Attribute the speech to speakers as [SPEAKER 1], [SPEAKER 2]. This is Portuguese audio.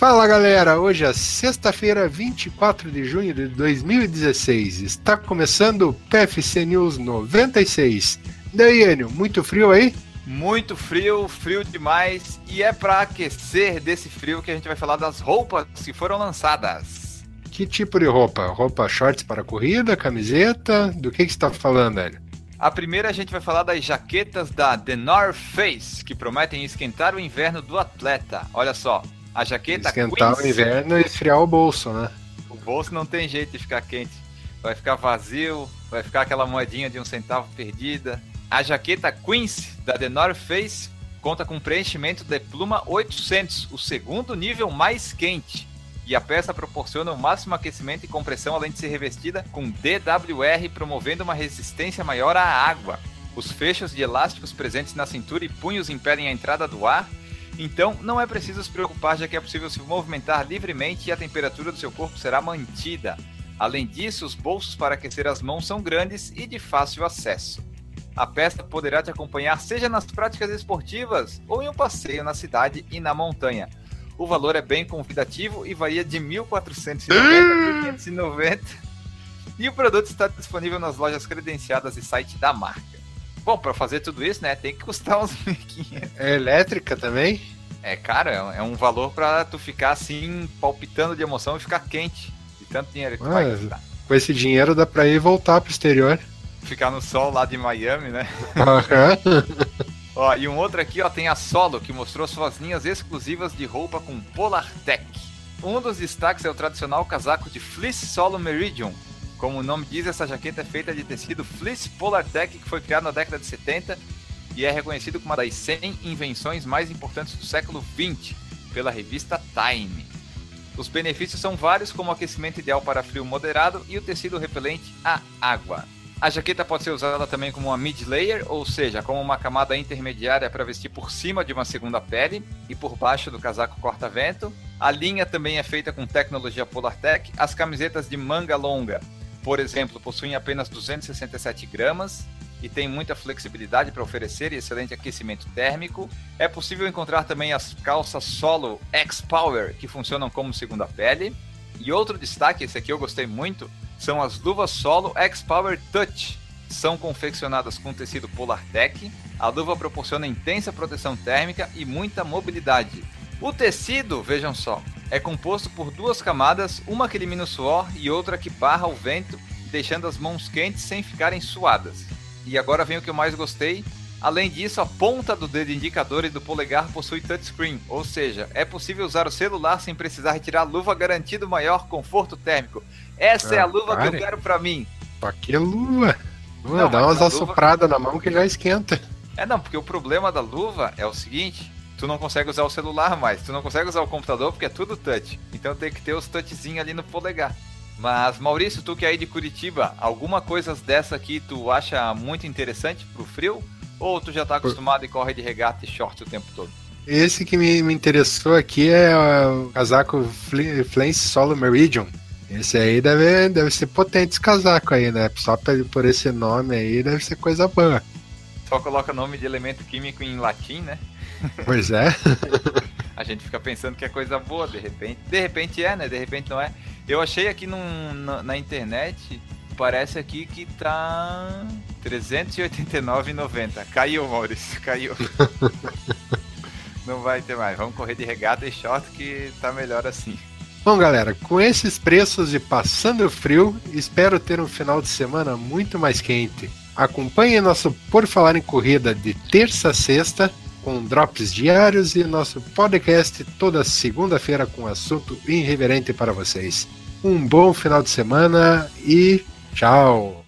[SPEAKER 1] Fala galera, hoje é sexta-feira, 24 de junho de 2016. Está começando o PFC News 96. Daí, Enio, muito frio aí?
[SPEAKER 2] Muito frio, frio demais. E é para aquecer desse frio que a gente vai falar das roupas que foram lançadas.
[SPEAKER 1] Que tipo de roupa? Roupa shorts para corrida, camiseta? Do que, que você está falando, Enio?
[SPEAKER 2] A primeira a gente vai falar das jaquetas da The North Face, que prometem esquentar o inverno do atleta. Olha só, a jaqueta
[SPEAKER 1] Esquentar Queens, o inverno e esfriar o bolso, né?
[SPEAKER 2] O bolso não tem jeito de ficar quente. Vai ficar vazio, vai ficar aquela moedinha de um centavo perdida. A jaqueta Queens da The North Face conta com preenchimento de pluma 800, o segundo nível mais quente. E a peça proporciona o máximo aquecimento e compressão, além de ser revestida com DWR, promovendo uma resistência maior à água. Os fechos de elásticos presentes na cintura e punhos impedem a entrada do ar então, não é preciso se preocupar, já que é possível se movimentar livremente e a temperatura do seu corpo será mantida. Além disso, os bolsos para aquecer as mãos são grandes e de fácil acesso. A peça poderá te acompanhar seja nas práticas esportivas ou em um passeio na cidade e na montanha. O valor é bem convidativo e varia de 1.490 a 1.590. E o produto está disponível nas lojas credenciadas e site da marca. Bom, para fazer tudo isso, né, tem que custar uns 1.500.
[SPEAKER 1] É elétrica também?
[SPEAKER 2] É, cara, é um valor para tu ficar assim, palpitando de emoção e ficar quente. De tanto dinheiro que tu ah, vai gastar.
[SPEAKER 1] Com esse dinheiro dá pra ir voltar pro exterior.
[SPEAKER 2] Ficar no sol lá de Miami, né?
[SPEAKER 1] Uhum.
[SPEAKER 2] ó, e um outro aqui, ó, tem a Solo, que mostrou suas linhas exclusivas de roupa com Polar Tech. Um dos destaques é o tradicional casaco de Fleece Solo Meridian, como o nome diz, essa jaqueta é feita de tecido Fleece Polar Tech, que foi criado na década de 70 e é reconhecido como uma das 100 invenções mais importantes do século 20 pela revista Time. Os benefícios são vários, como o aquecimento ideal para frio moderado e o tecido repelente à água. A jaqueta pode ser usada também como uma mid-layer, ou seja, como uma camada intermediária para vestir por cima de uma segunda pele e por baixo do casaco corta-vento. A linha também é feita com tecnologia Polartec. As camisetas de manga longa por exemplo, possuem apenas 267 gramas e tem muita flexibilidade para oferecer e excelente aquecimento térmico. É possível encontrar também as calças solo X-Power, que funcionam como segunda pele. E outro destaque, esse aqui eu gostei muito, são as luvas solo X-Power Touch. São confeccionadas com tecido Polartec. A luva proporciona intensa proteção térmica e muita mobilidade. O tecido, vejam só, é composto por duas camadas, uma que elimina o suor e outra que barra o vento, deixando as mãos quentes sem ficarem suadas. E agora vem o que eu mais gostei. Além disso, a ponta do dedo indicador e do polegar possui touchscreen, ou seja, é possível usar o celular sem precisar retirar a luva, garantindo maior conforto térmico. Essa ah, é a luva pare. que eu quero para mim.
[SPEAKER 1] Pra que luva? Não, dá umas assopradas luva... na mão que já esquenta.
[SPEAKER 2] É não, porque o problema da luva é o seguinte: tu não consegue usar o celular mais, tu não consegue usar o computador porque é tudo touch. Então tem que ter os touchzinhos ali no polegar. Mas Maurício, tu que é aí de Curitiba, alguma coisa dessa aqui tu acha muito interessante pro frio? Ou tu já tá acostumado e corre de regata e short o tempo todo?
[SPEAKER 1] Esse que me, me interessou aqui é o casaco Flame Solo Meridian. Esse aí deve, deve ser potente esse casaco aí, né? Só por esse nome aí deve ser coisa boa.
[SPEAKER 2] Só coloca nome de elemento químico em latim, né?
[SPEAKER 1] Pois é.
[SPEAKER 2] a gente fica pensando que é coisa boa, de repente. De repente é, né? De repente não é. Eu achei aqui num, na, na internet, parece aqui que tá 389,90. Caiu, Maurício, caiu. não vai ter mais. Vamos correr de regata e short que tá melhor assim.
[SPEAKER 1] Bom, galera, com esses preços de passando frio, espero ter um final de semana muito mais quente. Acompanhe nosso Por Falar em Corrida de terça a sexta com drops diários e nosso podcast toda segunda-feira com assunto irreverente para vocês. Um bom final de semana e tchau!